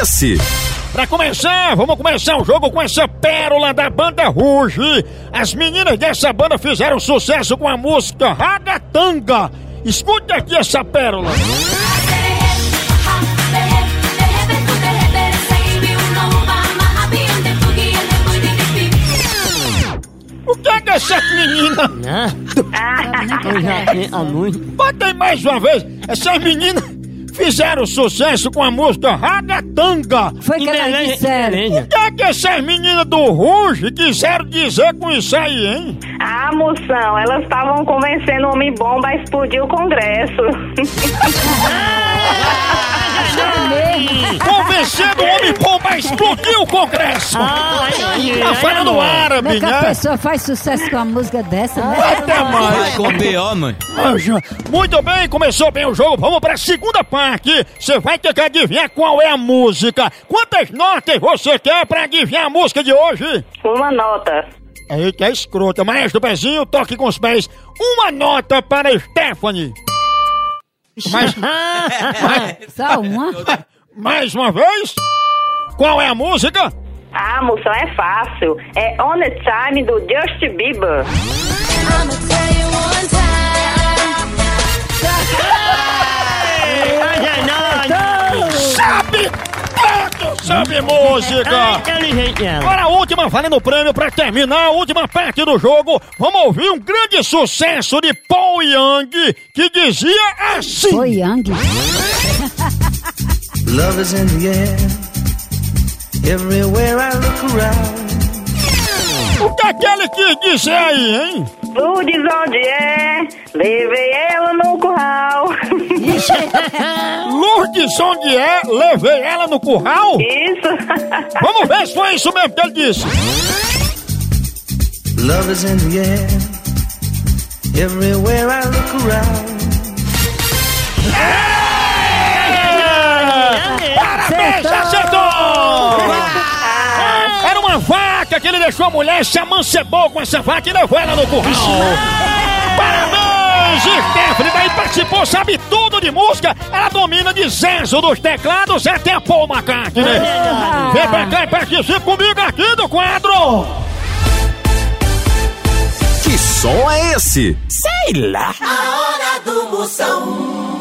esse? Pra começar, vamos começar o jogo com essa pérola da banda Ruge. As meninas dessa banda fizeram sucesso com a música Ragatanga. Escute aqui essa pérola. O que é que essa menina? Né? Eu já tenho há muito. Bota aí mais uma vez. Essas meninas fizeram sucesso com a música Ragatanga. Foi que elas disseram. O que é que essas meninas do Ruge quiseram dizer com isso aí, hein? Ah, moção, elas estavam convencendo o homem bomba a explodir o Congresso. Convencendo o homem bom a explodir o Congresso. Tá falando árabe, Como é que a né? pessoa faz sucesso com uma música dessa, né? Até mais. Com B.O.. Muito bem, começou bem o jogo. Vamos pra segunda parte. Você vai ter que adivinhar qual é a música. Quantas notas você quer pra adivinhar a música de hoje? Uma nota. Eita, é escrota. Maestro Pezinho, toque com os pés. Uma nota para Stephanie. Mais, Só uma? mais uma vez. Qual é a música? Ah, moção, é fácil. É On the Time do Justin Bieber. Sabe tudo sobre música. Agora a última, valendo o prêmio pra terminar a última parte do jogo. Vamos ouvir um grande sucesso de Paul Young que dizia assim. Foi Yang. Love is in the air. Everywhere I look around. O que é que ele quis dizer aí, hein? Lourdes onde é? Levei ela no curral. Lourdes onde é? Levei ela no curral? Isso. Vamos ver se foi isso mesmo que ele disse. Love is in the air. Everywhere I look around. Deixou a mulher, se amancebou com essa vaca e levou ela no curral. Parabéns, Stephanie! Daí participou, sabe tudo de música. Ela domina de Zezo dos teclados até a Paul McCartney. Vem pra cá e participe comigo aqui do quadro. Que som é esse? A hora do Moção.